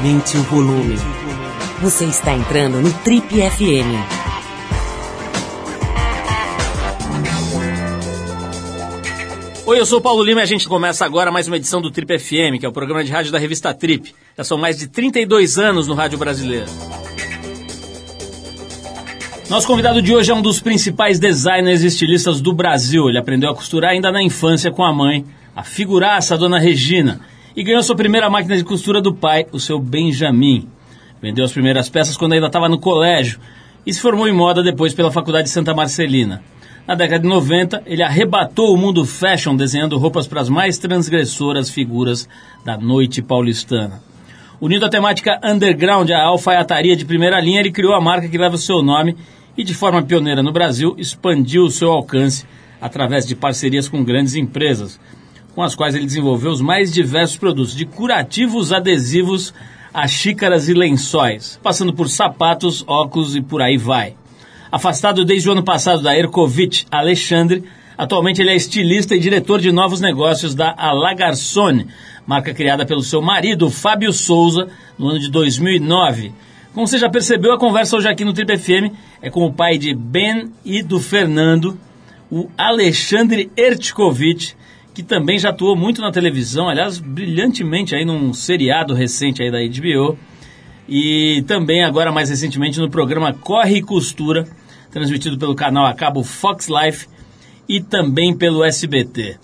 Aumente o volume. Você está entrando no Trip FM. Oi, eu sou o Paulo Lima e a gente começa agora mais uma edição do Trip FM, que é o programa de rádio da revista Trip. Já são mais de 32 anos no rádio brasileiro. Nosso convidado de hoje é um dos principais designers e estilistas do Brasil. Ele aprendeu a costurar ainda na infância com a mãe, a figuraça, a dona Regina, e ganhou sua primeira máquina de costura do pai, o seu Benjamin. Vendeu as primeiras peças quando ainda estava no colégio e se formou em moda depois pela Faculdade de Santa Marcelina. Na década de 90, ele arrebatou o mundo fashion desenhando roupas para as mais transgressoras figuras da noite paulistana. Unindo a temática underground à alfaiataria de primeira linha, ele criou a marca que leva o seu nome e, de forma pioneira no Brasil, expandiu o seu alcance através de parcerias com grandes empresas, com as quais ele desenvolveu os mais diversos produtos, de curativos adesivos a xícaras e lençóis, passando por sapatos, óculos e por aí vai. Afastado desde o ano passado da Ercovitch Alexandre, atualmente ele é estilista e diretor de novos negócios da Alagarçone, marca criada pelo seu marido, Fábio Souza, no ano de 2009. Como você já percebeu, a conversa hoje aqui no Trip FM é com o pai de Ben e do Fernando, o Alexandre Ertkovic, que também já atuou muito na televisão, aliás, brilhantemente aí num seriado recente aí da HBO, e também agora mais recentemente no programa Corre e Costura, transmitido pelo canal a cabo Fox Life e também pelo SBT.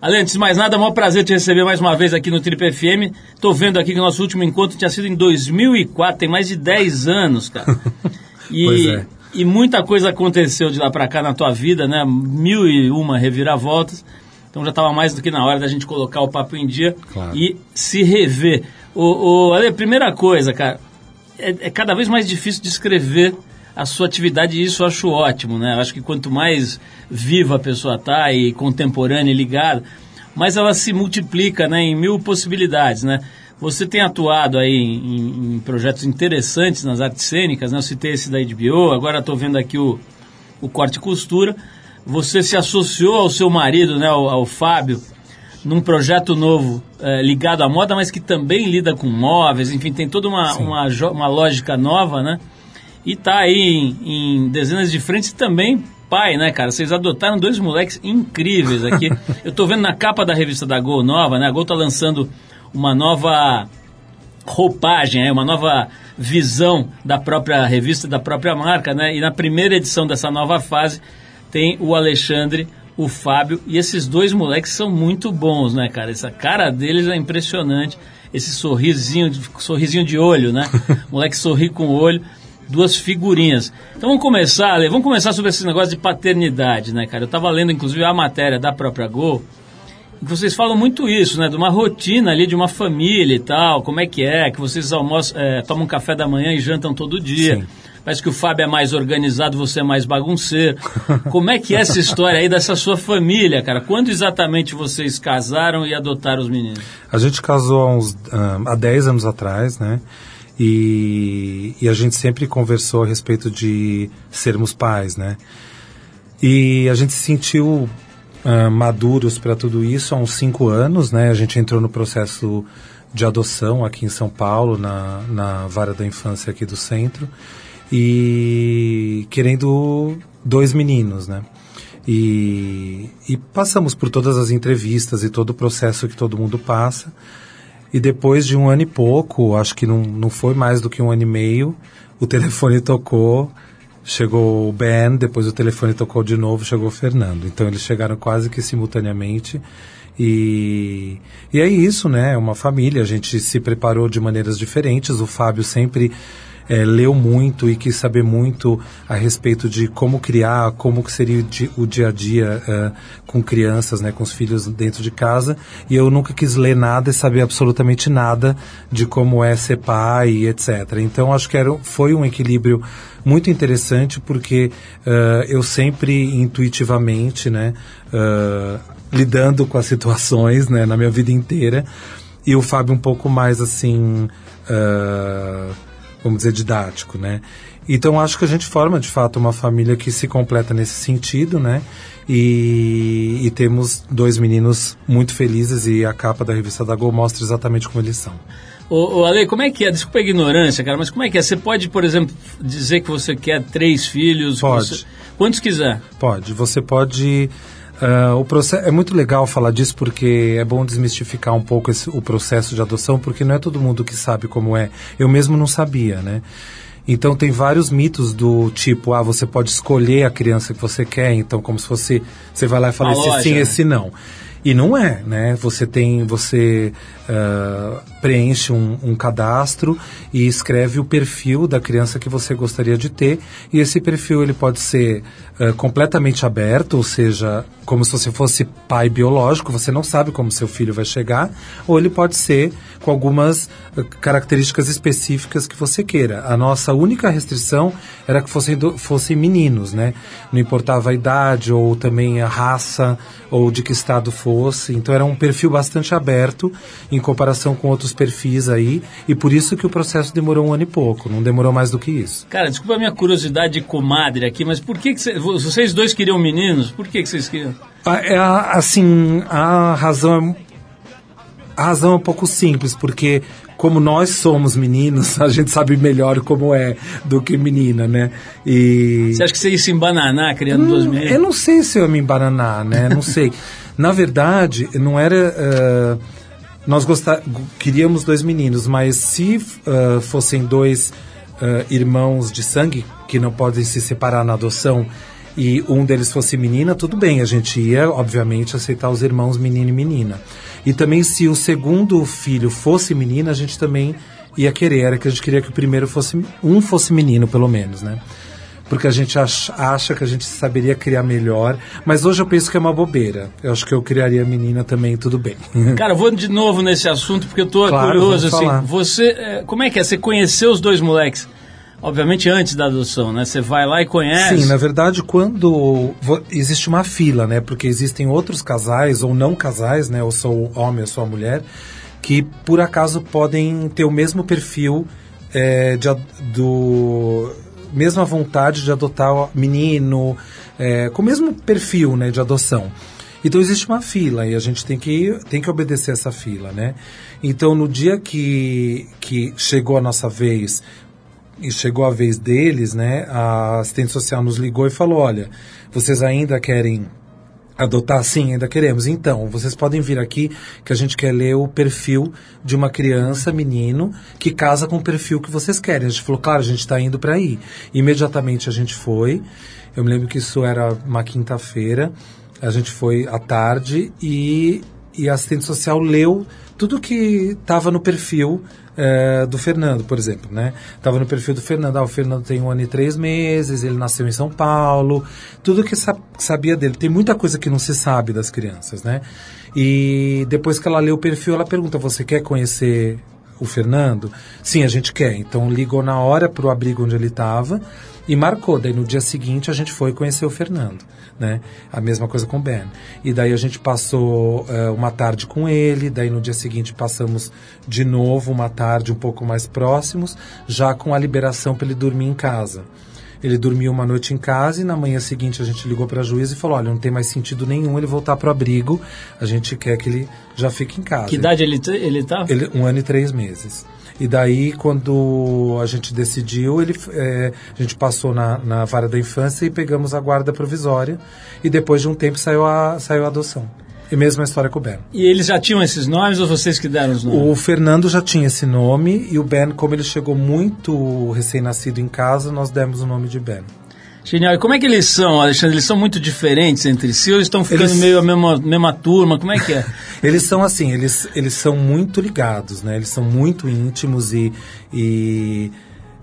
Além antes de mais nada, é um maior prazer te receber mais uma vez aqui no Trip FM. Tô vendo aqui que o nosso último encontro tinha sido em 2004, tem mais de 10 anos, cara. E, pois é. e muita coisa aconteceu de lá para cá na tua vida, né? Mil e uma reviravoltas. Então já estava mais do que na hora da gente colocar o papo em dia claro. e se rever. O, o, Ale, primeira coisa, cara, é, é cada vez mais difícil descrever a sua atividade e isso eu acho ótimo, né? Eu acho que quanto mais viva a pessoa está e contemporânea e ligada, mais ela se multiplica né, em mil possibilidades, né? Você tem atuado aí em, em projetos interessantes nas artes cênicas, né? Eu citei esse da HBO, agora estou vendo aqui o, o Corte e Costura. Você se associou ao seu marido, né, ao, ao Fábio, num projeto novo é, ligado à moda, mas que também lida com móveis, enfim, tem toda uma, uma, uma, lógica nova, né? E tá aí em, em dezenas de frentes e também pai, né, cara? Vocês adotaram dois moleques incríveis aqui. Eu tô vendo na capa da revista da Gol nova, né? A Gol tá lançando uma nova roupagem, uma nova visão da própria revista, da própria marca, né? E na primeira edição dessa nova fase tem o Alexandre, o Fábio e esses dois moleques são muito bons, né, cara? Essa cara deles é impressionante, esse sorrisinho, sorrisinho de olho, né? O moleque sorri com o olho, duas figurinhas. Então vamos começar, Ale, vamos começar sobre esse negócio de paternidade, né, cara? Eu estava lendo inclusive a matéria da própria Gol vocês falam muito isso, né? De uma rotina ali de uma família e tal, como é que é, que vocês almoçam, é, tomam café da manhã e jantam todo dia. Sim. Parece que o Fábio é mais organizado, você é mais bagunceiro. Como é que é essa história aí dessa sua família, cara? Quando exatamente vocês casaram e adotaram os meninos? A gente casou há, uns, uh, há 10 anos atrás, né? E, e a gente sempre conversou a respeito de sermos pais, né? E a gente se sentiu uh, maduros para tudo isso há uns cinco anos, né? A gente entrou no processo de adoção aqui em São Paulo, na, na vara da infância aqui do centro, e querendo dois meninos, né? E, e passamos por todas as entrevistas e todo o processo que todo mundo passa. E depois de um ano e pouco, acho que não, não foi mais do que um ano e meio, o telefone tocou Chegou o Ben, depois o telefone tocou de novo, chegou o Fernando. Então eles chegaram quase que simultaneamente. E, e é isso, né? É uma família. A gente se preparou de maneiras diferentes. O Fábio sempre é, leu muito e quis saber muito a respeito de como criar, como que seria o dia a dia é, com crianças, né, com os filhos dentro de casa. E eu nunca quis ler nada e saber absolutamente nada de como é ser pai etc. Então acho que era, foi um equilíbrio muito interessante porque uh, eu sempre intuitivamente, né, uh, lidando com as situações, né, na minha vida inteira, e o Fábio um pouco mais assim, uh, vamos dizer, didático, né. Então acho que a gente forma de fato uma família que se completa nesse sentido, né? E, e, temos dois meninos muito felizes e a capa da revista da Gol mostra exatamente como eles são. Ô, ô, Ale, como é que é? Desculpa a ignorância, cara, mas como é que é? Você pode, por exemplo, dizer que você quer três filhos? Pode. Você, quantos quiser? Pode. Você pode. Uh, o processo é muito legal falar disso porque é bom desmistificar um pouco esse, o processo de adoção, porque não é todo mundo que sabe como é. Eu mesmo não sabia, né? Então tem vários mitos do tipo, ah, você pode escolher a criança que você quer, então como se fosse você vai lá e fala esse sim, né? esse não. E não é, né? Você tem, você uh, preenche um, um, cadastro e escreve o perfil da criança que você gostaria de ter. E esse perfil ele pode ser uh, completamente aberto, ou seja, como se você fosse pai biológico, você não sabe como seu filho vai chegar, ou ele pode ser com algumas uh, características específicas que você queira. A nossa única restrição era que fossem, fossem meninos, né? Não importava a idade ou também a raça ou de que estado fosse. Então era um perfil bastante aberto em comparação com outros perfis aí, e por isso que o processo demorou um ano e pouco, não demorou mais do que isso. Cara, desculpa a minha curiosidade de comadre aqui, mas por que, que cê, vocês dois queriam meninos? Por que, que vocês queriam? É, assim, a razão é a razão é um pouco simples, porque como nós somos meninos, a gente sabe melhor como é do que menina, né? E... Você acha que você ia se embananar criando hum, duas meninas? Eu não sei se eu ia me embananar, né? Não sei. Na verdade, não era... Uh, nós queríamos dois meninos, mas se uh, fossem dois uh, irmãos de sangue que não podem se separar na adoção e um deles fosse menina, tudo bem, a gente ia, obviamente, aceitar os irmãos menino e menina. E também se o segundo filho fosse menina, a gente também ia querer, era que a gente queria que o primeiro fosse, um fosse menino, pelo menos, né? Porque a gente acha, que a gente saberia criar melhor. Mas hoje eu penso que é uma bobeira. Eu acho que eu criaria menina também, tudo bem. Cara, vou de novo nesse assunto porque eu tô claro, curioso assim. Falar. Você, é, como é que é? Você conheceu os dois moleques? Obviamente antes da adoção, né? Você vai lá e conhece. Sim, na verdade, quando existe uma fila, né? Porque existem outros casais ou não casais, né? Ou sou homem ou sou mulher, que por acaso podem ter o mesmo perfil é, de, do mesma vontade de adotar menino, é, com o mesmo perfil né, de adoção. Então existe uma fila e a gente tem que, tem que obedecer essa fila, né? Então no dia que, que chegou a nossa vez e chegou a vez deles, né? A assistente social nos ligou e falou, olha, vocês ainda querem adotar? Sim, ainda queremos. Então, vocês podem vir aqui que a gente quer ler o perfil de uma criança, menino, que casa com o perfil que vocês querem. A gente falou, claro, a gente está indo para aí. Imediatamente a gente foi. Eu me lembro que isso era uma quinta-feira. A gente foi à tarde e, e a assistente social leu tudo que estava no perfil é, do Fernando, por exemplo, né? Tava no perfil do Fernando, ah, o Fernando tem um ano e três meses, ele nasceu em São Paulo, tudo que sa sabia dele. Tem muita coisa que não se sabe das crianças, né? E depois que ela lê o perfil, ela pergunta, você quer conhecer o Fernando? Sim, a gente quer. Então ligou na hora para o abrigo onde ele estava e marcou. Daí no dia seguinte a gente foi conhecer o Fernando, né? A mesma coisa com o Ben. E daí a gente passou uh, uma tarde com ele, daí no dia seguinte passamos de novo uma tarde um pouco mais próximos, já com a liberação para ele dormir em casa. Ele dormiu uma noite em casa e na manhã seguinte a gente ligou para a juíza e falou: olha, não tem mais sentido nenhum ele voltar para o abrigo, a gente quer que ele já fique em casa. Que idade ele ele tá? Ele, um ano e três meses. E daí, quando a gente decidiu, ele, é, a gente passou na, na vara da infância e pegamos a guarda provisória. E depois de um tempo saiu a, saiu a adoção. E mesma história com o Ben. E eles já tinham esses nomes ou vocês que deram os nomes? O Fernando já tinha esse nome e o Ben, como ele chegou muito recém-nascido em casa, nós demos o nome de Ben. Genial. E como é que eles são, Alexandre? Eles são muito diferentes entre si ou estão ficando eles... meio a mesma, mesma turma? Como é que é? eles são assim, eles, eles são muito ligados, né? Eles são muito íntimos e, e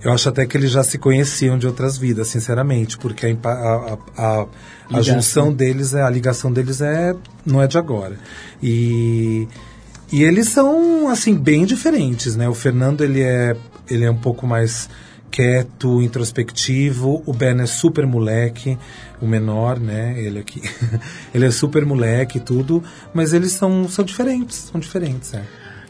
eu acho até que eles já se conheciam de outras vidas, sinceramente, porque a, a, a, a junção deles, é, a ligação deles é não é de agora. E, e eles são, assim, bem diferentes, né? O Fernando, ele é, ele é um pouco mais quieto, introspectivo. O Ben é super moleque, o menor, né? Ele aqui. ele é super moleque e tudo, mas eles são, são diferentes, são diferentes, é.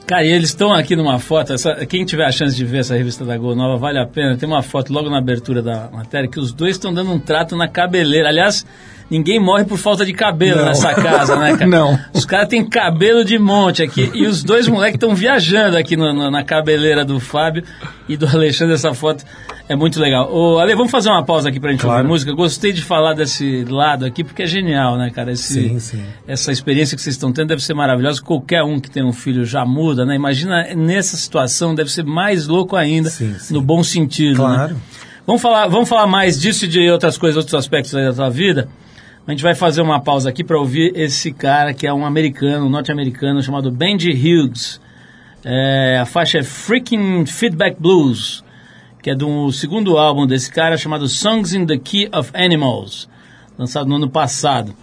Cara, e eles estão aqui numa foto, essa, quem tiver a chance de ver essa revista da Gol Nova, vale a pena. Tem uma foto logo na abertura da matéria que os dois estão dando um trato na cabeleira. Aliás, ninguém morre por falta de cabelo Não. nessa casa, né, cara? Não. Os caras têm cabelo de monte aqui. E os dois moleques estão viajando aqui no- no- na cabeleira do Fábio e do Alexandre. Essa foto é muito legal. Ô, Ale, vamos fazer uma pausa aqui pra gente Claro. ouvir música. Gostei de falar desse lado aqui, porque é genial, né, cara? Esse, Sim, sim. Essa experiência que vocês estão tendo deve ser maravilhosa. Qualquer um que tem um filho já muda, né? Imagina nessa situação, deve ser mais louco ainda, Sim, sim. no bom sentido, né? Claro. Vamos falar, vamos falar mais disso e de outras coisas, outros aspectos aí da tua vida. A gente vai fazer uma pausa aqui para ouvir esse cara que é um americano, um norte-americano chamado Benji Hughes. É, a faixa é Freaking Feedback Blues, que é do segundo álbum desse cara chamado Songs in the Key of Animals, lançado no ano passado.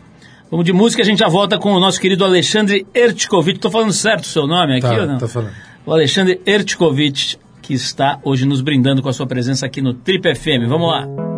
Vamos de música, a gente já volta com o nosso querido Alexandre Ertkovic. Estou falando certo o seu nome aqui ou não? Tá, tá falando. o Alexandre Ertkovic, que está hoje nos brindando com a sua presença aqui no Trip FM. Vamos lá.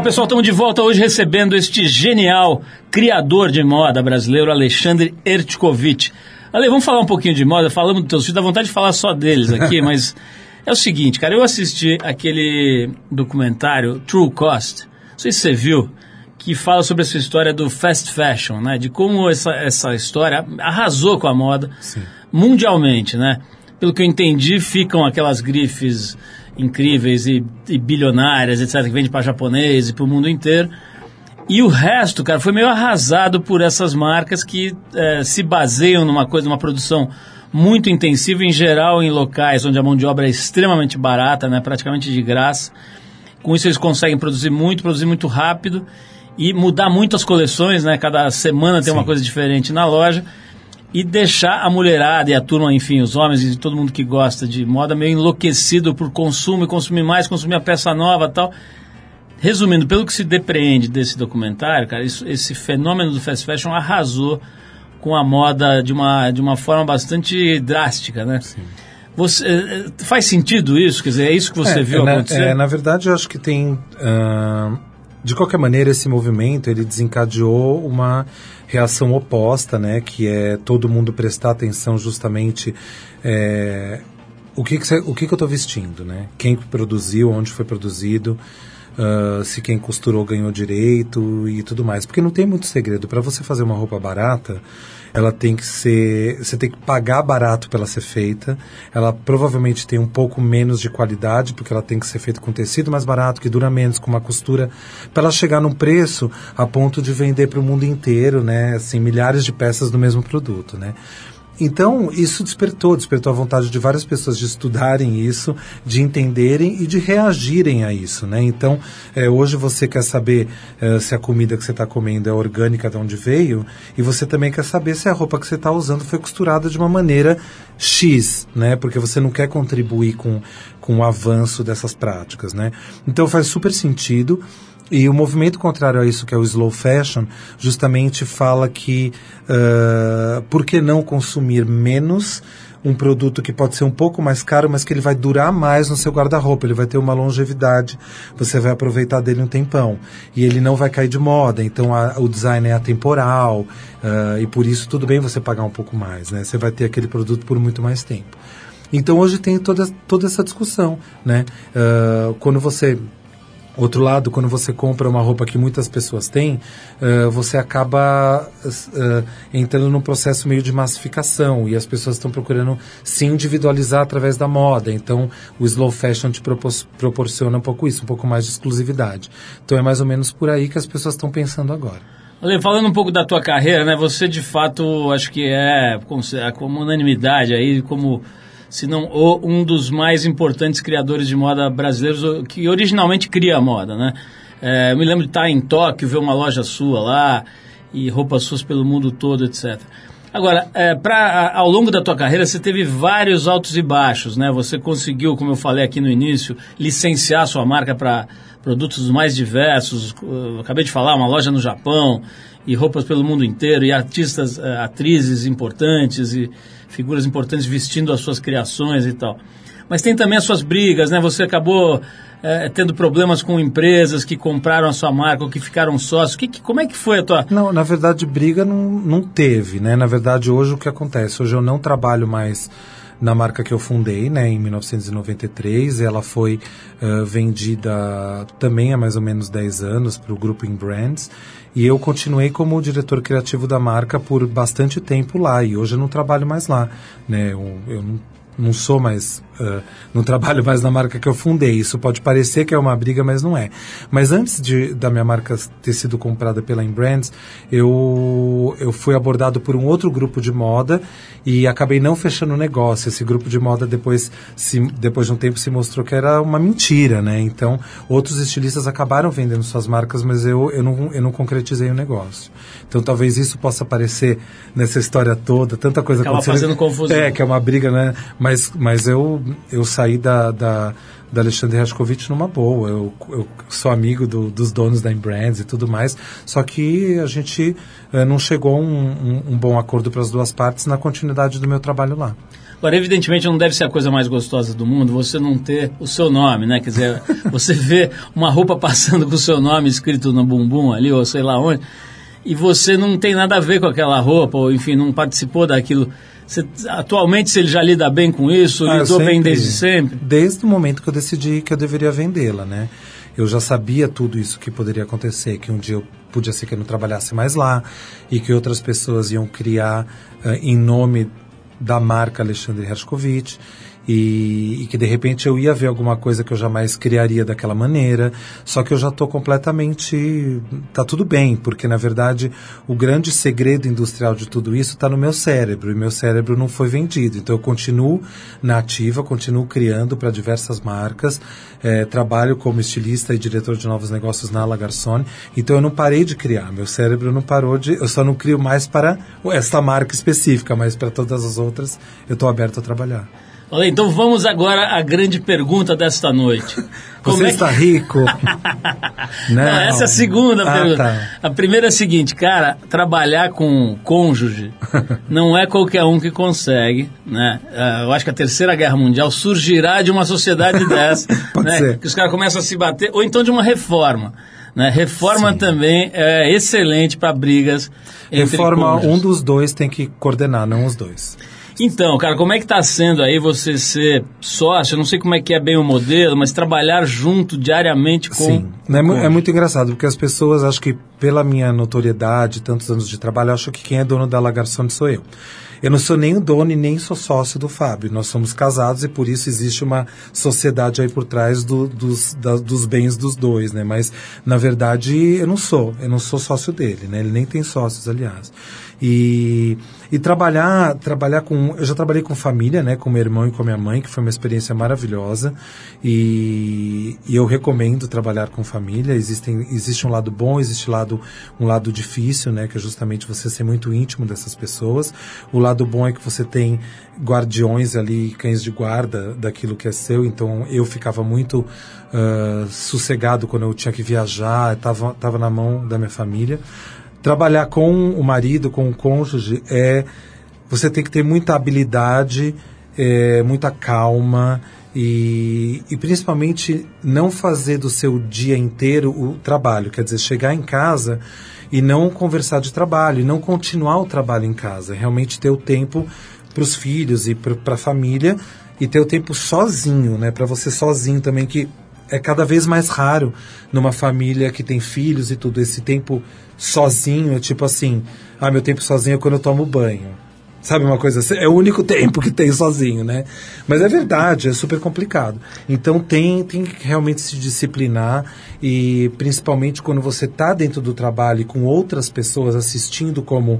Legal, pessoal, estamos de volta hoje recebendo este genial criador de moda brasileiro, Alexandre Ertkovic. Ale, vamos falar um pouquinho de moda, falamos dos teus filhos, dá vontade de falar só deles aqui, mas é o seguinte, cara, eu assisti aquele documentário True Cost, não sei se você viu, que fala sobre essa história do fast fashion, né? De como essa, essa história arrasou com a moda mundialmente, né? Pelo que eu entendi, ficam aquelas grifes incríveis e, e bilionárias, etc., que vende para japonês e para o mundo inteiro. E o resto, cara, foi meio arrasado por essas marcas que eh, se baseiam numa coisa, numa produção muito intensiva, em geral em locais onde a mão de obra é extremamente barata, né, praticamente de graça. Com isso eles conseguem produzir muito, produzir muito rápido e mudar muito as coleções, né? Cada semana tem uma coisa diferente na loja e deixar a mulherada e a turma, enfim, os homens e todo mundo que gosta de moda meio enlouquecido por consumo e consumir mais, consumir a peça nova tal. Resumindo, pelo que se depreende desse documentário, cara, isso- esse fenômeno do fast fashion arrasou com a moda de uma, de uma forma bastante drástica, né? Você, eh, faz sentido isso? Quer dizer, é isso que você É, viu na, acontecer? é, na verdade, eu acho que tem. ah, de qualquer maneira, esse movimento ele desencadeou uma reação oposta, né? Que é todo mundo prestar atenção justamente é, o que, que, cê- o que, que eu estou vestindo, né? Quem produziu, onde foi produzido. ah, se quem costurou ganhou direito e tudo mais. Porque não tem muito segredo. Para você fazer uma roupa barata, ela tem que ser. Você tem que pagar barato para ela ser feita. Ela provavelmente tem um pouco menos de qualidade, porque ela tem que ser feita com tecido mais barato, que dura menos, com uma costura, para ela chegar num preço a ponto de vender para o mundo inteiro, né? Assim, milhares de peças do mesmo produto, né? Então, isso despertou, despertou a vontade de várias pessoas de estudarem isso, de entenderem e de reagirem a isso, né? Então, eh, hoje você quer saber eh, se a comida que você está comendo é orgânica, de onde veio, e você também quer saber se a roupa que você está usando foi costurada de uma maneira X, né? Porque você não quer contribuir com, com o avanço dessas práticas, né? Então, faz super sentido. E o movimento contrário a isso, que é o slow fashion, justamente fala que ah, por que não consumir menos um produto que pode ser um pouco mais caro, mas que ele vai durar mais no seu guarda-roupa, ele vai ter uma longevidade, você vai aproveitar dele um tempão. E ele não vai cair de moda, então a- o design é atemporal, ah, e por isso tudo bem você pagar um pouco mais, né? Você vai ter aquele produto por muito mais tempo. Então hoje tem toda, toda essa discussão, né? Ah, quando você Outro lado, quando você compra uma roupa que muitas pessoas têm, eh, você acaba eh, entrando num processo meio de massificação e as pessoas estão procurando se individualizar através da moda. Então, o slow fashion te propos- proporciona um pouco isso, um pouco mais de exclusividade. Então, é mais ou menos por aí que as pessoas estão pensando agora. Ale, falando um pouco da tua carreira, né? Você de fato acho que é conse- como unanimidade aí, como se não o, um dos mais importantes criadores de moda brasileiros que originalmente cria moda, né? É, eu me lembro de estar em Tóquio, ver uma loja sua lá e roupas suas pelo mundo todo, etc. Agora, é, pra, a- ao longo da tua carreira, você teve vários altos e baixos, né? Você conseguiu, como eu falei aqui no início, licenciar sua marca para produtos mais diversos. Eu acabei de falar, uma loja no Japão e roupas pelo mundo inteiro e artistas, eh, atrizes importantes e figuras importantes vestindo as suas criações e tal. Mas tem também as suas brigas, né? Você acabou eh, tendo problemas com empresas que compraram a sua marca ou que ficaram sócios. Que, que- como é que foi a tua... Não, na verdade, briga não, não teve, né? Na verdade, hoje o que acontece? Hoje eu não trabalho mais na marca que eu fundei, né, em 1993. Ela foi eh, vendida também há mais ou menos 10 anos para o grupo In Brands. E eu continuei como diretor criativo da marca por bastante tempo lá. E hoje eu não trabalho mais lá, né? Eu, eu não não sou mais, ah, não trabalho mais na marca que eu fundei. Isso pode parecer que é uma briga, mas não é. Mas antes de, da minha marca ter sido comprada pela Inbrands, eu, eu fui abordado por um outro grupo de moda e acabei não fechando o negócio. Esse grupo de moda depois, se, depois de um tempo se mostrou que era uma mentira, né? Então, outros estilistas acabaram vendendo suas marcas, mas eu, eu, não, eu não concretizei o negócio. Então, talvez isso possa aparecer nessa história toda, tanta coisa Acaba acontecendo. fazendo confusão. É, que é uma briga, né? Mas, mas eu, eu saí da, da, da Alexandre Rascovitch numa boa. Eu, eu sou amigo do- dos donos da Brands e tudo mais. Só que a gente eh, não chegou a um, um, um bom acordo para as duas partes na continuidade do meu trabalho lá. Agora, evidentemente, não deve ser a coisa mais gostosa do mundo você não ter o seu nome, né? Quer dizer, você vê uma roupa passando com o seu nome escrito no bumbum ali, ou sei lá onde, e você não tem nada a ver com aquela roupa, ou enfim, não participou daquilo. Você, atualmente, se ele já lida bem com isso, Ah, lidou bem sempre- desde sempre. Desde o momento que eu decidi que eu deveria vendê-la, né? Eu já sabia tudo isso que poderia acontecer, que um dia eu podia ser que eu não trabalhasse mais lá e que outras pessoas iam criar eh, em nome da marca Alexandre Hershkovich e, e que de repente eu ia ver alguma coisa que eu jamais criaria daquela maneira, só que eu já estou completamente. tá tudo bem, porque na verdade o grande segredo industrial de tudo isso está no meu cérebro, e meu cérebro não foi vendido. Então eu continuo na ativa, continuo criando para diversas marcas, eh, trabalho como estilista e diretor de novos negócios na La Garçon, então eu não parei de criar, meu cérebro não parou de. eu só não crio mais para esta marca específica, mas para todas as outras eu estou aberto a trabalhar. Olha, então vamos agora à grande pergunta desta noite. Como Você é que- está rico? Não, essa é a segunda Ah, pergunta. tá. A primeira é a seguinte, cara, trabalhar com cônjuge não é qualquer um que consegue, né? Ah, Eu acho que a terceira guerra mundial surgirá de uma sociedade dessa, né? ser. Que os caras começam a se bater, ou então de uma reforma. Né? Reforma Sim. também é excelente para brigas entre Reforma, cônjuges. um dos dois tem que coordenar, não os dois. Então, cara, como é que tá sendo aí você ser sócio? Eu não sei como é que é bem o modelo, mas trabalhar junto diariamente com... Sim, com é, cônjuge. é muito engraçado, porque as pessoas, acho que pela minha notoriedade, tantos anos de trabalho, acham que quem é dono da La Garçon sou eu. Eu não sou nem o dono e nem sou sócio do Fábio. Nós somos casados e por isso existe uma sociedade aí por trás do- dos, da- dos bens dos dois, né? Mas, na verdade, eu não sou. Eu não sou sócio dele, né? Ele nem tem sócios, aliás. E, e trabalhar, trabalhar com. Eu já trabalhei com família, né? Com meu irmão e com minha mãe, que foi uma experiência maravilhosa. E, e eu recomendo trabalhar com família. Existem, existe um lado bom, existe lado, um lado difícil, né? Que é justamente você ser muito íntimo dessas pessoas. O lado bom é que você tem guardiões ali, cães de guarda daquilo que é seu. Então eu ficava muito ah, sossegado quando eu tinha que viajar, estava tava na mão da minha família. Trabalhar com o marido, com o cônjuge, é você tem que ter muita habilidade, é, muita calma e, e principalmente não fazer do seu dia inteiro o trabalho. Quer dizer, chegar em casa e não conversar de trabalho, e não continuar o trabalho em casa. Realmente ter o tempo para os filhos e para a família e ter o tempo sozinho, né? Para você sozinho também, que é cada vez mais raro numa família que tem filhos e tudo. Esse tempo sozinho, tipo assim, ah, meu tempo sozinho é quando eu tomo banho. Sabe uma coisa assim? É o único tempo que tem sozinho, né? Mas é verdade, é super complicado. Então tem, tem que realmente se disciplinar e principalmente quando você está dentro do trabalho e com outras pessoas assistindo como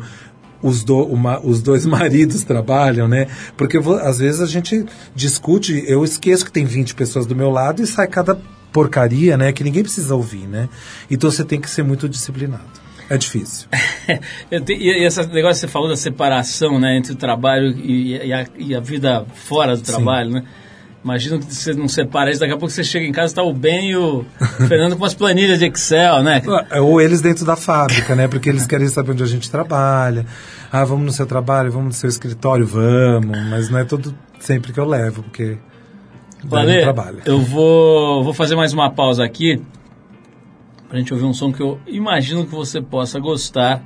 os, do, uma, os dois maridos trabalham, né? Porque às vezes a gente discute, eu esqueço que tem 20 pessoas do meu lado e sai cada porcaria, né? Que ninguém precisa ouvir, né? Então você tem que ser muito disciplinado. É difícil. Eu e esse negócio que você falou da separação né, entre o trabalho e, e a, e a vida fora do trabalho, né? Imagina que você não separa isso, daqui a pouco você chega em casa está o Ben e o Fernando com umas planilhas de Excel, né? Ou eles dentro da fábrica, né? Porque eles querem saber onde a gente trabalha. Ah, vamos no seu trabalho, vamos no seu escritório, vamos. Mas não é todo sempre que eu levo, porque daí Valê, não trabalha. eu vou, vou fazer mais uma pausa aqui pra gente ouvir um som que eu imagino que você possa gostar.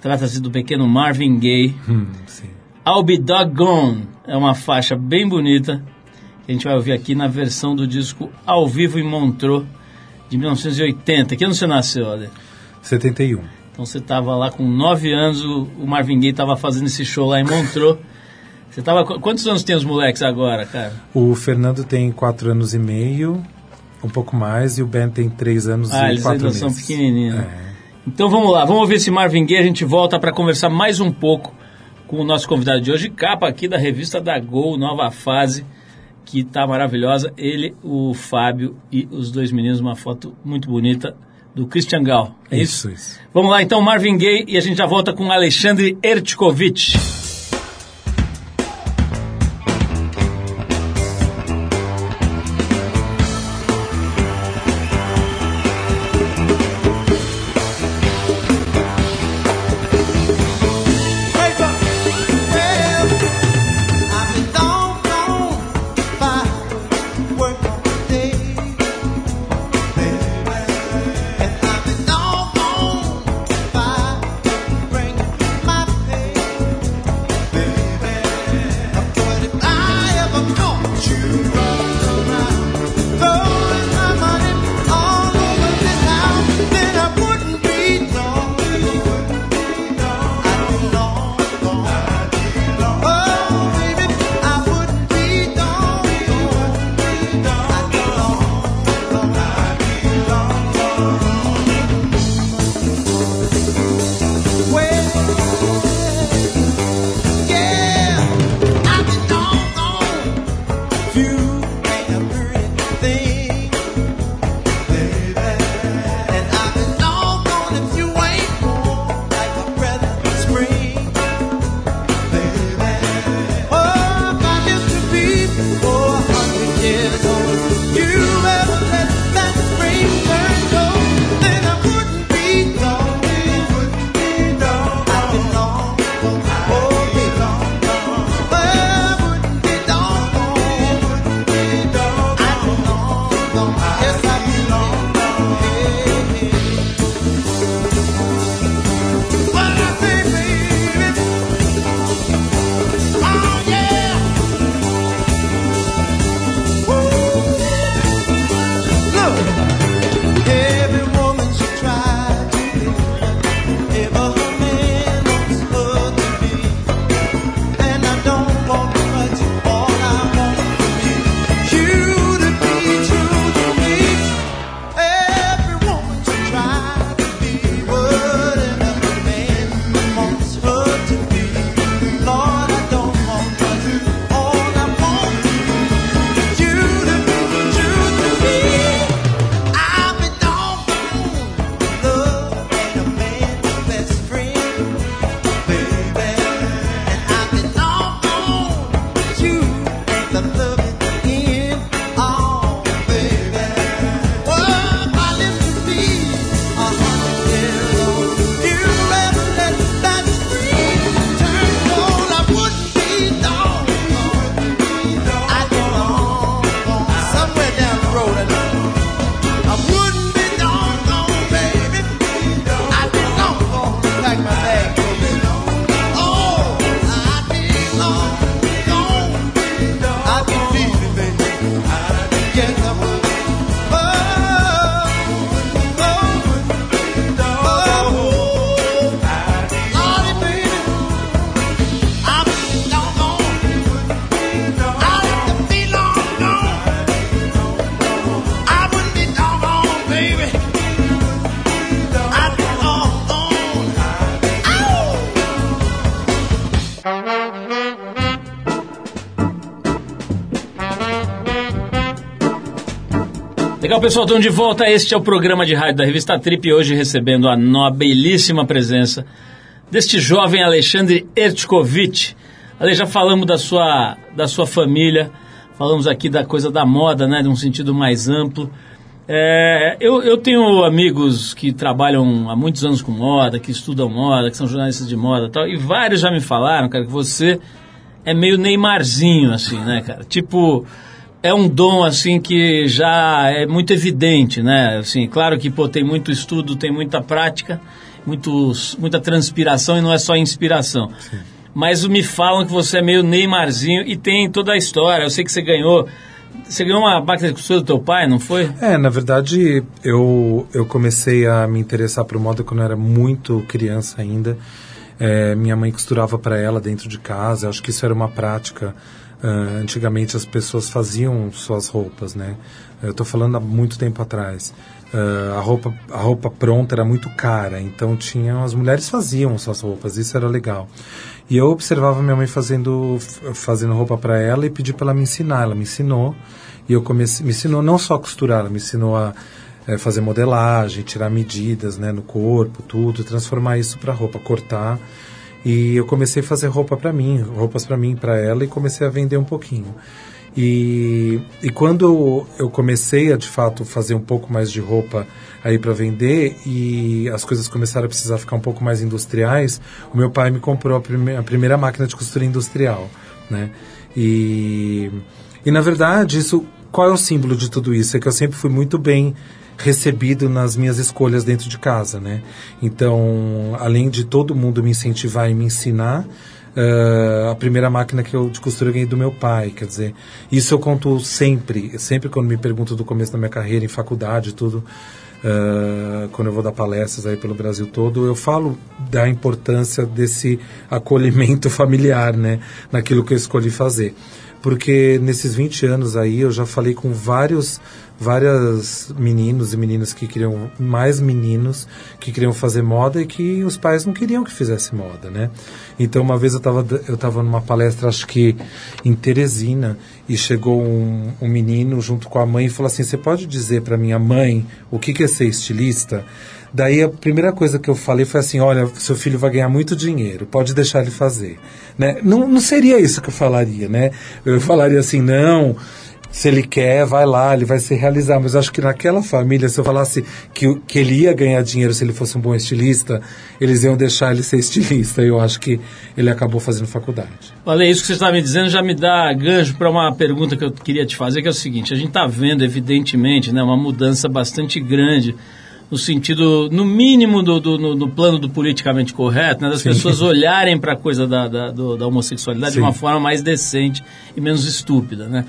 Trata-se do pequeno Marvin Gaye. Hum, sim. I'll Be Doggone é uma faixa bem bonita que a gente vai ouvir aqui na versão do disco Ao Vivo em Montreux de 1980. Que ano você nasceu, Ale? 71. Então você estava lá com 9 anos, o Marvin Gaye estava fazendo esse show lá em Montreux. Você tava, qu- quantos anos tem os moleques agora, cara? O Fernando tem quatro anos e meio, um pouco mais, e o Ben tem três anos Ah, e eles quatro ainda meses. são pequenininhos. né? É. Então vamos lá, vamos ouvir esse Marvin Gaye, a gente volta para conversar mais um pouco com o nosso convidado de hoje, capa aqui da revista da Gol, Nova Fase, que tá maravilhosa. Ele, o Fábio e os dois meninos, uma foto muito bonita do Christian Gal. É isso? Isso, isso. Vamos lá então, Marvin Gaye, e a gente já volta com Alexandre Ertkovic. Legal, pessoal, estamos de volta. Este é o programa de rádio da revista Trip. Hoje recebendo a nobilíssima presença deste jovem Alexandre Ertkovic. Ale, já falamos da sua, da sua família, falamos aqui da coisa da moda, né, de um sentido mais amplo. É, eu, eu tenho amigos que trabalham há muitos anos com moda, que estudam moda, que são jornalistas de moda e tal, e vários já me falaram, cara, que você é meio Neymarzinho, assim, né, cara? Tipo, é um dom, assim, que já é muito evidente, né? Assim, claro que, pô, tem muito estudo, tem muita prática, muitos, muita transpiração e não é só inspiração. Mas me falam que você é meio Neymarzinho e tem toda a história. Eu sei que você ganhou... Você ganhou uma máquina de costura do teu pai, não foi? É, na verdade, eu, eu comecei a me interessar por moda quando eu era muito criança ainda. É, minha mãe costurava para ela dentro de casa. Acho que isso era uma prática. Ah, antigamente as pessoas faziam suas roupas, né? Eu estou falando há muito tempo atrás. Ah, a roupa a roupa pronta era muito cara, então tinha as mulheres faziam suas roupas. Isso era legal. E eu observava minha mãe fazendo fazendo roupa para ela e pedi para ela me ensinar. Ela me ensinou e eu comecei me ensinou não só a costurar, ela me ensinou a eh, fazer modelagem, tirar medidas, né, no corpo, tudo, transformar isso para roupa, cortar. E eu comecei a fazer roupa para mim, roupas para mim, para ela e comecei a vender um pouquinho. E, e quando eu comecei a de fato fazer um pouco mais de roupa aí para vender e as coisas começaram a precisar ficar um pouco mais industriais, o meu pai me comprou a, prime a primeira máquina de costura industrial, né? E, e na verdade, isso qual é o símbolo de tudo isso? É que eu sempre fui muito bem recebido nas minhas escolhas dentro de casa, né? Então, além de todo mundo me incentivar e me ensinar, eh, a primeira máquina que eu de costura eu ganhei do meu pai, quer dizer, isso eu conto sempre, sempre quando me perguntam do começo da minha carreira em faculdade, tudo, eh, quando eu vou dar palestras aí pelo Brasil todo, eu falo da importância desse acolhimento familiar, né, naquilo que eu escolhi fazer. Porque nesses 20 anos aí eu já falei com vários várias meninos e meninas que queriam mais meninos que queriam fazer moda e que os pais não queriam que fizesse moda, né? Então uma vez eu estava eu tava numa palestra acho que em Teresina e chegou um, um menino junto com a mãe e falou assim: "Você pode dizer para minha mãe o que que é ser estilista?" Daí a primeira coisa que eu falei foi assim: olha, seu filho vai ganhar muito dinheiro, pode deixar ele fazer. Né? Não, não seria isso que eu falaria, né? Eu falaria assim: não, se ele quer, vai lá, ele vai se realizar. Mas acho que naquela família, se eu falasse que, que ele ia ganhar dinheiro se ele fosse um bom estilista, eles iam deixar ele ser estilista. E eu acho que ele acabou fazendo faculdade. Olha, isso que você está me dizendo já me dá gancho para uma pergunta que eu queria te fazer, que é o seguinte: a gente está vendo, evidentemente, né, uma mudança bastante grande no sentido, no mínimo, do, do- no, no plano do politicamente correto, né, das pessoas olharem para a coisa da, da, do- da homossexualidade de Sim. uma forma mais decente e menos estúpida, né?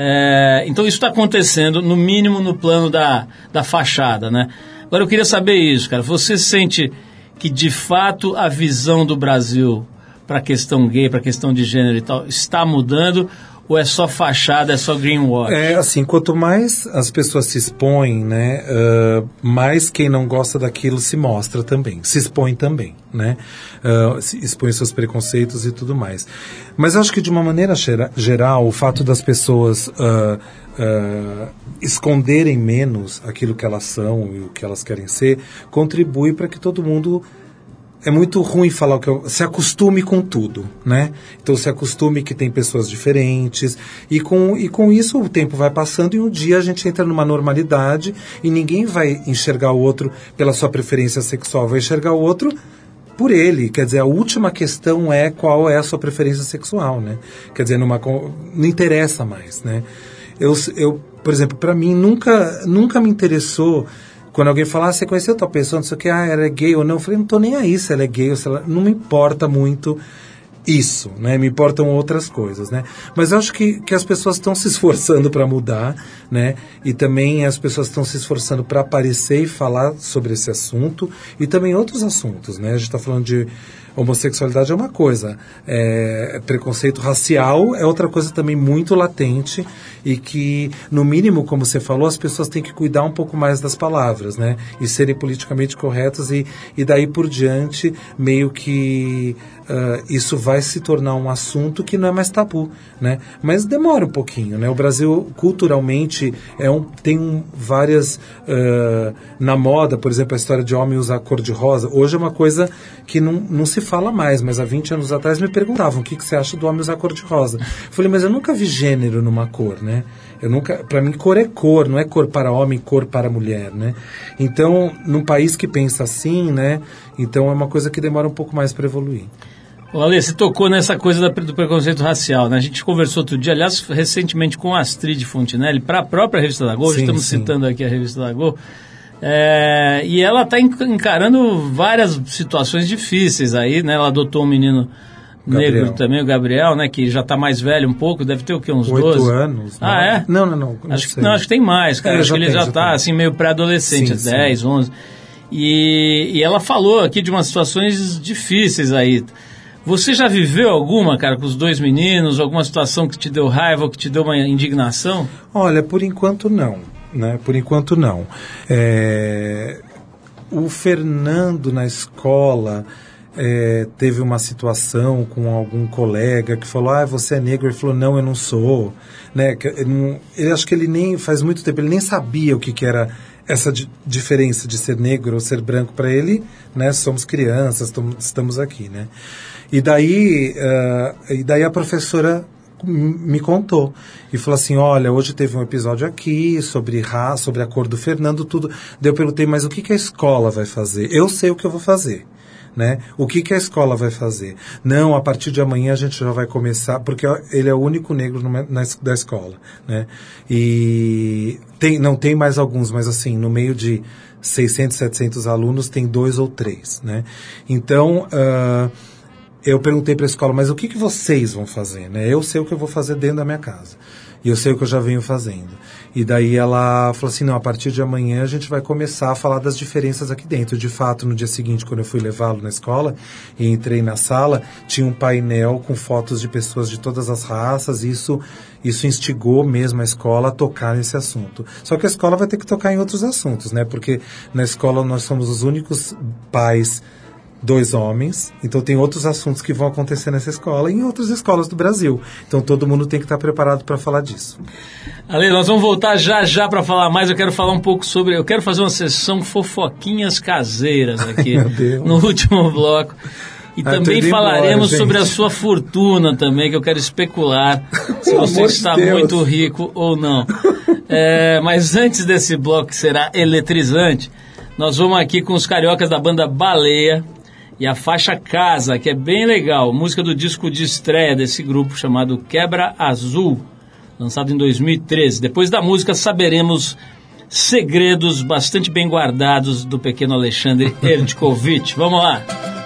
É, então isso está acontecendo, no mínimo, no plano da, da fachada, né? Agora eu queria saber isso, cara. Você sente que, de fato, a visão do Brasil para a questão gay, para a questão de gênero e tal, está mudando ou é só fachada, é só greenwash? É assim, quanto mais as pessoas se expõem, né, ah, mais quem não gosta daquilo se mostra também, se expõe também, né, se expõe seus preconceitos e tudo mais. Mas eu acho que de uma maneira gera- geral, o fato das pessoas ah, ah, esconderem menos aquilo que elas são e o que elas querem ser, contribui para que todo mundo é muito ruim falar que eu, se acostume com tudo, né? Então se acostume que tem pessoas diferentes e com e com isso o tempo vai passando e um dia a gente entra numa normalidade e ninguém vai enxergar o outro pela sua preferência sexual, vai enxergar o outro por ele, quer dizer, a última questão é qual é a sua preferência sexual, né? Quer dizer, numa não interessa mais, né? Eu, eu por exemplo, para mim nunca nunca me interessou quando alguém fala, ah, você conheceu tal pessoa, não sei o que, ah, ela é gay ou não, eu falei, não tô nem aí se ela é gay ou se ela... Não me importa muito isso, né? Me importam outras coisas, né? Mas eu acho que, que as pessoas estão se esforçando para mudar, né? E também as pessoas estão se esforçando para aparecer e falar sobre esse assunto e também outros assuntos, né? A gente está falando de homossexualidade é uma coisa, é, preconceito racial é outra coisa também muito latente e que, no mínimo, como você falou, as pessoas têm que cuidar um pouco mais das palavras, né? E serem politicamente corretas e, e daí por diante meio que ah, isso vai se tornar um assunto que não é mais tabu, né? Mas demora um pouquinho, né? O Brasil culturalmente é um, tem um, várias ah, na moda, por exemplo, a história de homem usar cor de rosa. Hoje é uma coisa que não, não se fala mais, mas há 20 anos atrás me perguntavam o que, que você acha do homem usar cor de rosa. Eu falei, mas eu nunca vi gênero numa cor, né? Eu nunca, para mim cor é cor, não é cor para homem, cor para mulher, né? Então, num país que pensa assim, né? Então é uma coisa que demora um pouco mais para evoluir. Ô, Ale, você tocou nessa coisa da- do preconceito racial, né? A gente conversou outro dia, aliás, recentemente com a Astrid Fontinelli, para a própria revista da Gol, Sim, estamos sim. citando aqui a revista da Gol, é, e ela está encarando várias situações difíceis aí, né? Ela adotou um menino Gabriel. negro também, o Gabriel, né? Que já está mais velho um pouco, deve ter o quê? Uns Oito 12? anos. Ah, é? Não, não, não. não Acho sei. não, acho que tem mais, cara. É, acho já que ele já está assim, meio pré-adolescente, Sim, 10, 11. E, e ela falou aqui de umas situações difíceis aí. Você já viveu alguma, cara, com os dois meninos? Alguma situação que te deu raiva ou que te deu uma indignação? Olha, por enquanto não, né? Por enquanto não. É, O Fernando na escola é, teve uma situação com algum colega que falou, ah, você é negro? Ele falou, não, eu não sou. Né? ele acho que ele nem, faz muito tempo, ele nem sabia o que, que era essa di- diferença de ser negro ou ser branco para ele, né? Somos crianças, estamos aqui, né? E daí, ah, e daí a professora me contou e falou assim, olha, hoje teve um episódio aqui sobre raça, sobre a cor do Fernando, tudo. Daí eu perguntei, mas o que, que a escola vai fazer? Eu sei o que eu vou fazer. Né? O que, que a escola vai fazer? Não, a partir de amanhã a gente já vai começar, porque ele é o único negro numa- na, da escola, né? E tem, não tem mais alguns, mas assim, no meio de 600, 700 alunos tem dois ou três, né? Então, ah, eu perguntei para a escola, mas o que, que vocês vão fazer? Né? Eu sei o que eu vou fazer dentro da minha casa. E eu sei o que eu já venho fazendo. E daí ela falou assim, não, a partir de amanhã a gente vai começar a falar das diferenças aqui dentro. De fato, no dia seguinte, quando eu fui levá-lo na escola e entrei na sala, tinha um painel com fotos de pessoas de todas as raças. Isso, isso instigou mesmo a escola a tocar nesse assunto. Só que a escola vai ter que tocar em outros assuntos, né? Porque na escola nós somos os únicos pais dois homens, então tem outros assuntos que vão acontecer nessa escola e em outras escolas do Brasil. Então todo mundo tem que estar preparado para falar disso. Ale, nós vamos voltar já já para falar mais. Eu quero falar um pouco sobre. Eu quero fazer uma sessão fofoquinhas caseiras aqui meu Deus. no último bloco. E Ah, tô também falaremos embora, sobre a sua fortuna também, que eu quero especular se você está Deus. muito rico ou não. É, mas antes desse bloco que será eletrizante, nós vamos aqui com os cariocas da banda Baleia e a faixa Casa, que é bem legal, música do disco de estreia desse grupo chamado Quebra Azul, lançado em 2013. Depois da música saberemos segredos bastante bem guardados do pequeno Alexandre Erdkovich. Vamos lá.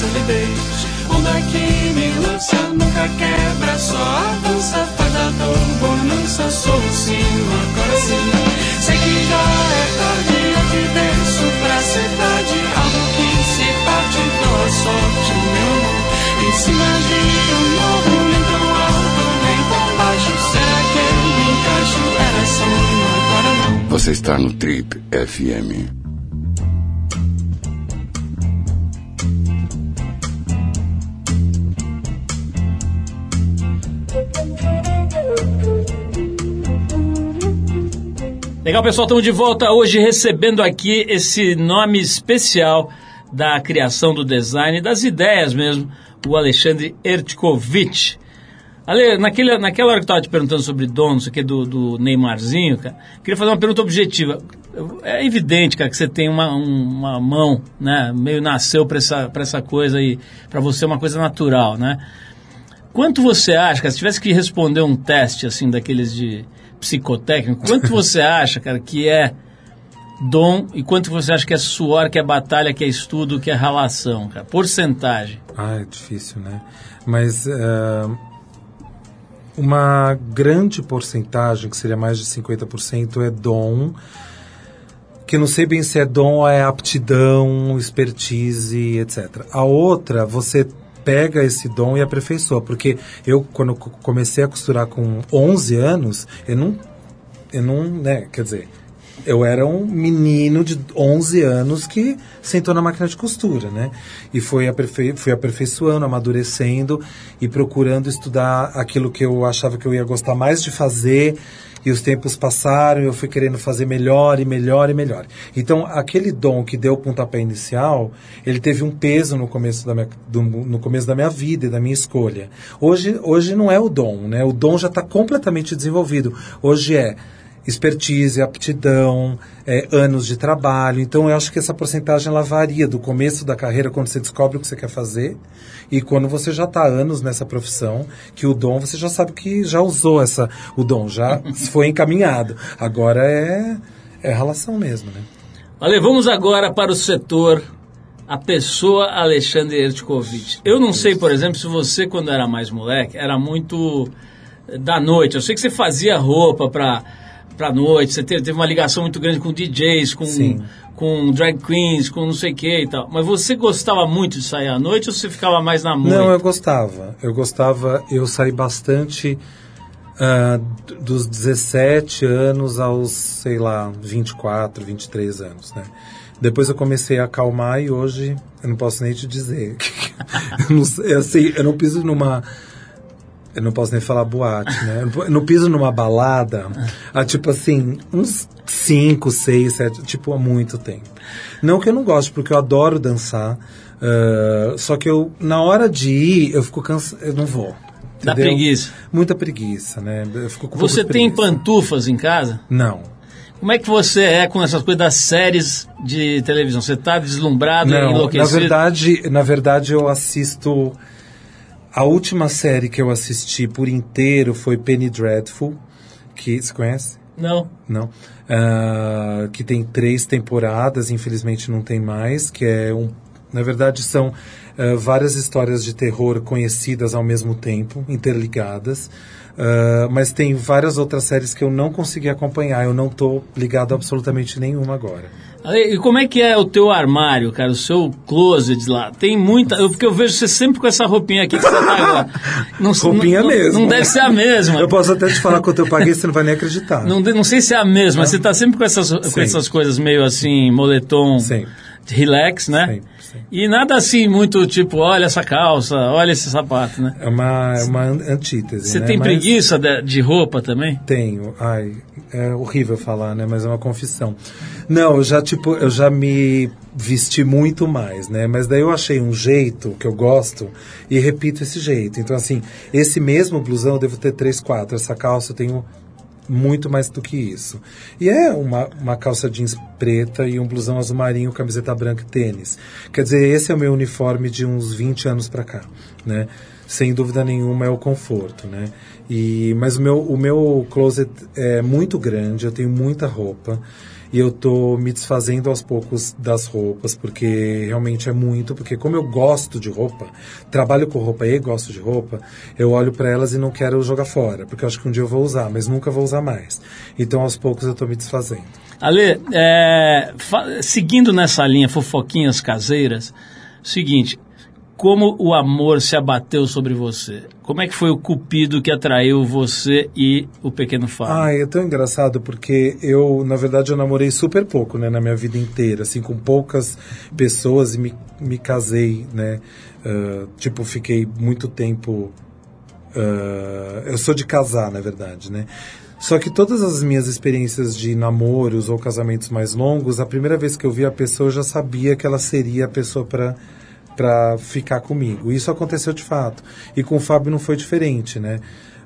Solidez. Onda que me lança, nunca quebra, só avança, faz a dor, bonança, solucinho, agora sim. Sei que já é tarde, eu te desço pra cidade, algo que se parte, dou a sorte, meu amor. Em cima de um morro, nem tão alto, nem tão baixo, será que eu me encaixo? Era sonho, agora não. Você está no Trip FM. Legal, pessoal, estamos de volta hoje recebendo aqui esse nome especial da criação do design, das ideias mesmo, o Alexandre Ertkovic. Ale, naquele, naquela hora que eu estava te perguntando sobre o que, do, do Neymarzinho, cara, queria fazer uma pergunta objetiva. É evidente, cara, que você tem uma, um- uma mão, né, meio nasceu para essa, essa coisa e para você é uma coisa natural, né? Quanto você acha, cara, se tivesse que responder um teste, assim, daqueles de psicotécnico, quanto você acha, cara, que é dom e quanto você acha que é suor, que é batalha, que é estudo, que é ralação, cara? Porcentagem. Ah, é difícil, né? Mas eh, uma grande porcentagem, que seria mais de 50%, é dom. Que não sei bem se é dom ou é aptidão, expertise, etc. A outra, você pega esse dom e aperfeiçoa. Porque eu, quando co- comecei a costurar com 11 anos, eu não eu não, né, quer dizer, eu era um menino de 11 anos que sentou na máquina de costura, né? E foi aperfei fui aperfeiçoando, amadurecendo e procurando estudar aquilo que eu achava que eu ia gostar mais de fazer. E os tempos passaram e eu fui querendo fazer melhor e melhor e melhor. Então, aquele dom que deu o pontapé inicial, ele teve um peso no começo da minha, do- no começo da minha vida e da minha escolha. Hoje, hoje não é o dom, né? O dom já está completamente desenvolvido. Hoje é expertise, aptidão, é, anos de trabalho. Então, eu acho que essa porcentagem ela varia do começo da carreira, quando você descobre o que você quer fazer, e quando você já está anos nessa profissão, que o dom você já sabe que já usou essa, o dom, já foi encaminhado. Agora é, é relação mesmo, né? Vamos agora para o setor a pessoa Alexandre Ertkovic. Eu não sei, por exemplo, se você, quando era mais moleque, era muito eh, da noite. Eu sei que você fazia roupa para para noite, você teve, teve uma ligação muito grande com DJs, com, Sim. com drag queens, com não sei o que e tal. Mas você gostava muito de sair à noite ou você ficava mais na moita? Não, eu gostava. Eu gostava, eu saí bastante d- dos 17 anos aos, sei lá, 24, 23 anos, né? Depois eu comecei a acalmar e hoje eu não posso nem te dizer. eu, não, sei, assim, eu não piso numa. Eu não posso nem falar boate, né? Eu não- piso numa balada há, tipo assim, uns 5, 6, 7, tipo, há muito tempo. Não que eu não goste, porque eu adoro dançar. ah, só que eu, na hora de ir, eu fico cansado. Eu não vou. Entendeu? preguiça. Muita preguiça, né? Eu fico com Você tem pantufas em casa? Não. Como é que você é com essas coisas das séries de televisão? Você está deslumbrado, Não, na enlouquecido? verdade, na verdade eu assisto a última série que eu assisti por inteiro foi Penny Dreadful, que você conhece? Não. Não. Ah, que tem três temporadas, infelizmente não tem mais, que é um. Na verdade, são ah, várias histórias de terror conhecidas ao mesmo tempo, interligadas. Ah, mas tem várias outras séries que eu não consegui acompanhar. Eu não estou ligado a absolutamente nenhuma agora. E como é que é o teu armário, cara? O seu closet lá? Tem muita. Eu, porque eu vejo você sempre com essa roupinha aqui que você tá agora. Não, Roupinha não, mesmo. Não deve ser a mesma. Eu posso até te falar quanto eu paguei, você não vai nem acreditar. Não, não sei se é a mesma, mas você tá sempre com essas, com essas coisas meio assim, moletom Sempre. Relax, né? Sempre, sempre. E nada assim muito tipo, olha essa calça, olha esse sapato, né? É uma, é uma an- antítese. Você né? tem Mas preguiça de, de roupa também? Tenho. Ai, é horrível falar, né? Mas é uma confissão. Não, eu já, tipo, eu já me vesti muito mais, né? Mas daí eu achei um jeito que eu gosto e repito esse jeito. Então, assim, esse mesmo blusão eu devo ter três, quatro. Essa calça eu tenho muito mais do que isso. E é uma, uma calça jeans preta e um blusão azul marinho, camiseta branca e tênis. Quer dizer, esse é o meu uniforme de uns 20 anos pra cá, né? Sem dúvida nenhuma é o conforto, né? E, mas o meu, o meu closet é muito grande, eu tenho muita roupa. E eu tô me desfazendo aos poucos das roupas, porque realmente é muito, porque como eu gosto de roupa, trabalho com roupa e gosto de roupa, eu olho para elas e não quero jogar fora, porque eu acho que um dia eu vou usar, mas nunca vou usar mais. Então aos poucos eu tô me desfazendo. Ale, é, seguindo nessa linha, fofoquinhas caseiras, seguinte, como o amor se abateu sobre você? Como é que foi o cupido que atraiu você e o pequeno Fábio? Ah, é tão engraçado porque eu, na verdade, eu namorei super pouco, né, na minha vida inteira, assim, com poucas pessoas e me, me casei, né, ah, tipo, fiquei muito tempo, ah, eu sou de casar, na verdade, né, só que todas as minhas experiências de namoros ou casamentos mais longos, a primeira vez que eu vi a pessoa, eu já sabia que ela seria a pessoa para para ficar comigo. Isso aconteceu de fato. E com o Fábio não foi diferente, né?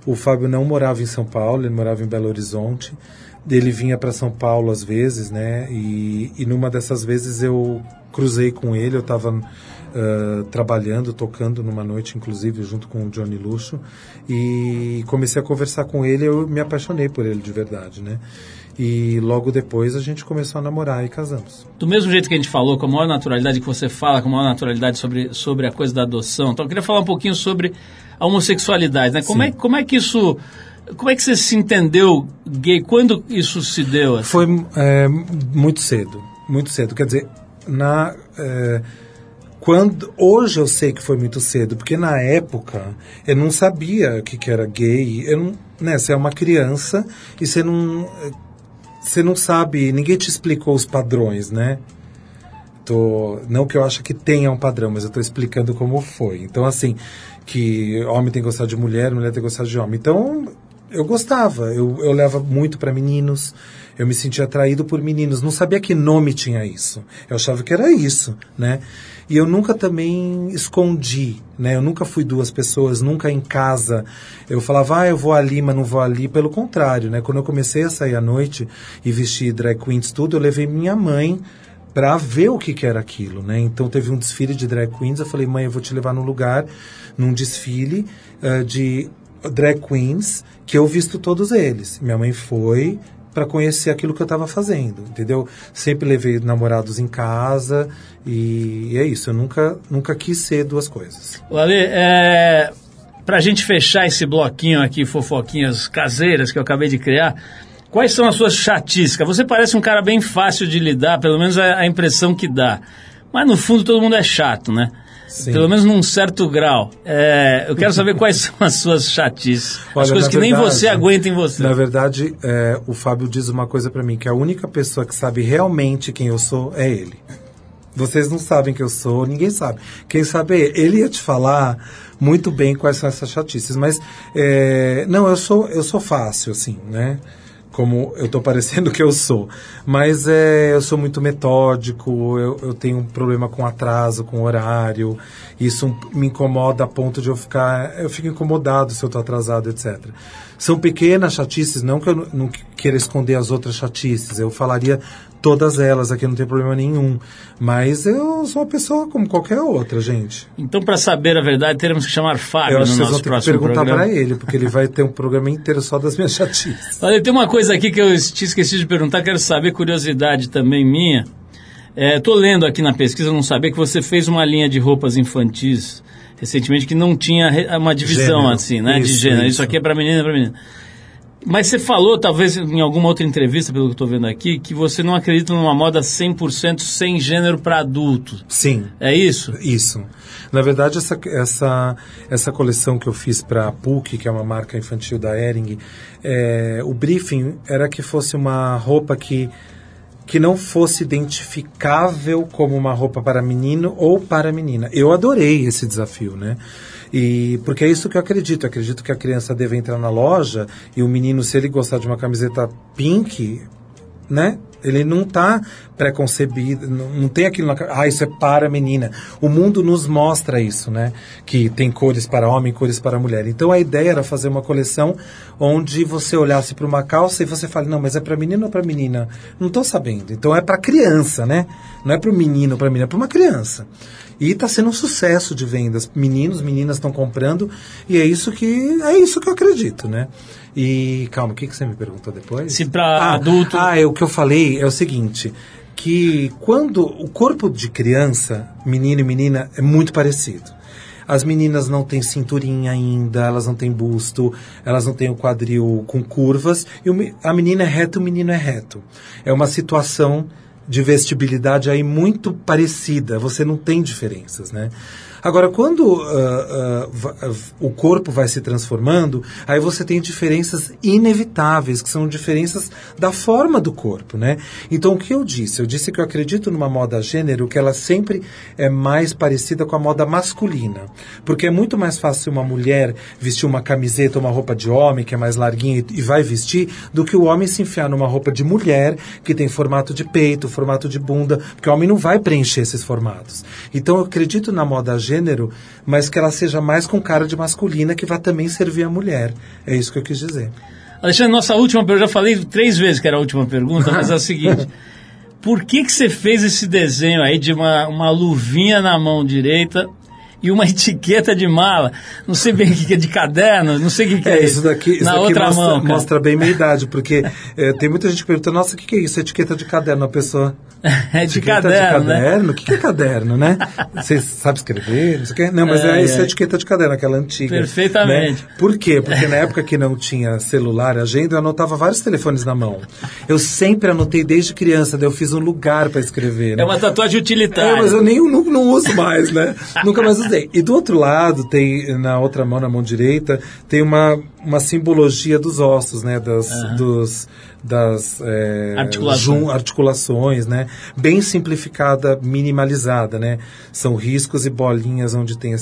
O Fábio não morava em São Paulo, ele morava em Belo Horizonte. Ele vinha para São Paulo às vezes, né? E, e numa dessas vezes eu cruzei com ele, eu estava trabalhando, tocando numa noite, inclusive, junto com o Johnny Luxo, e comecei a conversar com ele, eu me apaixonei por ele de verdade, né? E logo depois a gente começou a namorar e casamos. Do mesmo jeito que a gente falou, com a maior naturalidade que você fala, com a maior naturalidade sobre, sobre a coisa da adoção, então eu queria falar um pouquinho sobre a homossexualidade, né? Como Sim. é, como é que isso... Como é que você se entendeu gay? Quando isso se deu? assim? Foi é, muito cedo, muito cedo. Quer dizer, na é, quando hoje eu sei que foi muito cedo, porque na época eu não sabia o que, que era gay. Eu não, né, você é uma criança e você não você não sabe, ninguém te explicou os padrões, né? Tô, não que eu acho que tenha um padrão, mas eu estou explicando como foi. Então, assim, que homem tem que gostar de mulher, mulher tem que gostar de homem. Então, eu gostava, eu, eu levava muito para meninos, eu me sentia atraído por meninos, não sabia que nome tinha isso. Eu achava que era isso, né? E eu nunca também escondi, né? Eu nunca fui duas pessoas, nunca em casa. Eu falava, ah, eu vou ali, mas não vou ali. Pelo contrário, né? Quando eu comecei a sair à noite e vestir drag queens tudo, eu levei minha mãe para ver o que, que era aquilo, né? Então teve um desfile de drag queens, eu falei, mãe, eu vou te levar num lugar, num desfile eh, de drag queens, que eu visto todos eles. Minha mãe foi para conhecer aquilo que eu estava fazendo, entendeu? Sempre levei namorados em casa e, é isso. Eu nunca, nunca quis ser duas coisas. Ô, Ale, é, pra gente fechar esse bloquinho aqui, fofoquinhas caseiras que eu acabei de criar, quais são as suas chatísticas? Você parece um cara bem fácil de lidar, pelo menos é a impressão que dá. Mas no fundo todo mundo é chato, né? Sim. Pelo menos num certo grau. É, eu quero saber quais são as suas chatices. as Olha, coisas na que nem verdade- você aguenta em você. Na verdade, é, o Fábio diz uma coisa pra mim, que a única pessoa que sabe realmente quem eu sou é ele. Vocês não sabem quem eu sou, ninguém sabe. Quem sabe é ele. Ele ia te falar muito bem quais são essas chatices, mas é, não, eu sou eu sou fácil assim, né? Como eu tô parecendo que eu sou, mas é, eu sou muito metódico, eu, eu tenho um problema com atraso, com horário, isso me incomoda a ponto de eu ficar, eu fico incomodado se eu tô atrasado, etc. São pequenas chatices, não que eu não queira esconder as outras chatices, eu falaria todas elas aqui, não tem problema nenhum. Mas eu sou uma pessoa como qualquer outra, gente. Então, para saber a verdade, teremos que chamar Fábio eu acho no que vocês nosso vão ter que perguntar para ele, porque ele vai ter um programa inteiro só das minhas chatices. Olha, tem uma coisa aqui que eu te esqueci de perguntar, quero saber, curiosidade também minha. Estou lendo aqui na pesquisa, não sabia que você fez uma linha de roupas infantis recentemente que não tinha uma divisão Gênero. assim, né? de Isso, gênero. Isso. isso. aqui é para menina, é para menina. Mas você falou, talvez em alguma outra entrevista, pelo que estou vendo aqui, que você não acredita numa moda 100% sem gênero para adulto. Sim. É isso? Isso. Na verdade, essa, essa, essa coleção que eu fiz para a PUC, que é uma marca infantil da Ering, é, o briefing era que fosse uma roupa que, que não fosse identificável como uma roupa para menino ou para menina. Eu adorei esse desafio, né? E porque é isso que eu acredito. Eu acredito que a criança deve entrar na loja e o menino, se ele gostar de uma camiseta pink, né? Ele não está preconcebido, não, não tem aquilo na ah, isso é para menina. O mundo nos mostra isso, né? Que tem cores para homem, cores para mulher. Então a ideia era fazer uma coleção onde você olhasse para uma calça e você fala, não, mas é para menino ou para menina? Não estou sabendo. Então é para criança, né? Não é para o menino ou para menina, é para uma criança. E está sendo um sucesso de vendas. Meninos, meninas estão comprando e é isso que é isso que eu acredito, né? E calma, o que, que você me perguntou depois? Se pra adulto- Ah, é o que eu falei é o seguinte, que quando o corpo de criança, menino e menina, é muito parecido. As meninas não têm cinturinha ainda, elas não têm busto, elas não têm o quadril com curvas, e a menina é reta, o menino é reto. É uma situação de vestibilidade aí muito parecida, você não tem diferenças, né? Agora, quando va- ah, o corpo vai se transformando, aí você tem diferenças inevitáveis, que são diferenças da forma do corpo, né? Então, o que eu disse? Eu disse que eu acredito numa moda gênero que ela sempre é mais parecida com a moda masculina. Porque é muito mais fácil uma mulher vestir uma camiseta, uma roupa de homem, que é mais larguinha e vai vestir, do que o homem se enfiar numa roupa de mulher, que tem formato de peito, formato de bunda, porque o homem não vai preencher esses formatos. Então, eu acredito na moda gênero, mas que ela seja mais com cara de masculina, que vai também servir a mulher. É isso que eu quis dizer. Alexandre, nossa última pergunta, eu já falei três vezes que era a última pergunta, mas é o seguinte. Por que, que você fez esse desenho aí de uma, uma luvinha na mão direita e uma etiqueta de mala? Não sei bem o que que é de caderno, não sei o que, que é, É, isso daqui, isso Na daqui outra mostra, mão, cara. mostra bem minha idade, porque eh, tem muita gente que pergunta, nossa, o que, que é isso? Etiqueta de caderno, a pessoa... É de Etiqueta caderno, né? caderno? O que, que é caderno, né? Você sabe escrever? Não, sei o quê? não mas é, Ai, essa ai. etiqueta de caderno, aquela antiga. Perfeitamente. né? Por quê? Porque na época que não tinha celular, agenda, eu anotava vários telefones na mão. Eu sempre anotei desde criança, daí eu fiz um lugar para escrever. né? É uma tatuagem utilitária. É, mas eu nem não, não uso mais, né? Nunca mais usei. E do outro lado, tem na outra mão, na mão direita, tem uma, uma simbologia dos ossos, né? Das, dos, das é, Articulações. jun- articulações, né? Bem simplificada, minimalizada, né? São riscos e bolinhas onde tem a,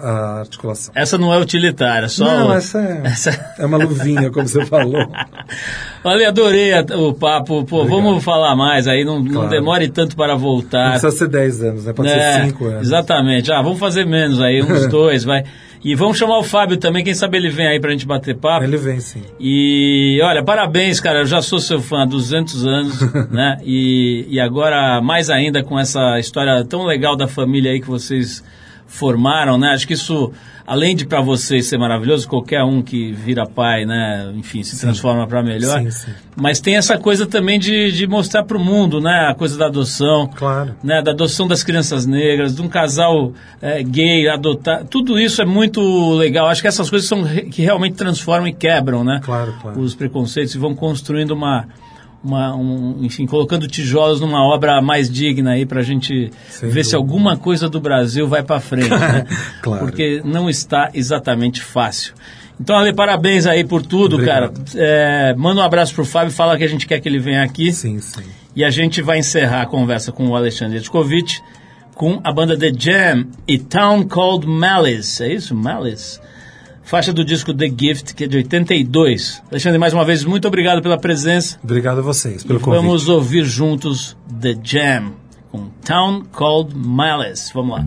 a articulação. Essa não é utilitária, só. Não, o- essa é, essa- é uma luvinha, como você falou. Olha, adorei o papo. Pô, vamos falar mais aí, não, não Claro. demore tanto para Não voltar. precisa ser 10 anos, né? Pode É, ser 5 anos. Exatamente. Ah, vamos fazer menos aí, uns dois, vai. E vamos chamar o Fábio também, quem sabe ele vem aí pra gente bater papo. Ele vem sim. E olha, parabéns, cara. Eu já sou seu fã há 200 anos, né? E, e agora, mais ainda com essa história tão legal da família aí que vocês formaram, né? Acho que isso, além de para vocês ser maravilhoso, qualquer um que vira pai, né? Enfim, se transforma para melhor. Sim, sim. Mas tem essa coisa também de, de mostrar para o mundo, né? A coisa da adoção Claro. né, da adoção das crianças negras, de um casal é, gay adotar, tudo isso é muito legal. Acho que essas coisas são que realmente transformam e quebram, né? Claro, claro. Os preconceitos e vão construindo uma, uma um, enfim, colocando tijolos numa obra mais digna aí para a gente Sem ver se dúvida. alguma coisa do Brasil vai para frente, né? Claro. Porque não está exatamente fácil. Então, Ale, parabéns aí por tudo, Obrigado. cara. É, manda um abraço pro Fábio, fala que a gente quer que ele venha aqui. Sim, sim. E a gente vai encerrar a conversa com o Alexandre Edkovic com a banda The Jam e Town Called Malice. É isso? Malice? Faixa do disco The Gift, que é de 82. Alexandre, mais uma vez, muito obrigado pela presença. Obrigado a vocês E pelo convite. vamos ouvir juntos The Jam com Town Called Malice. Vamos lá.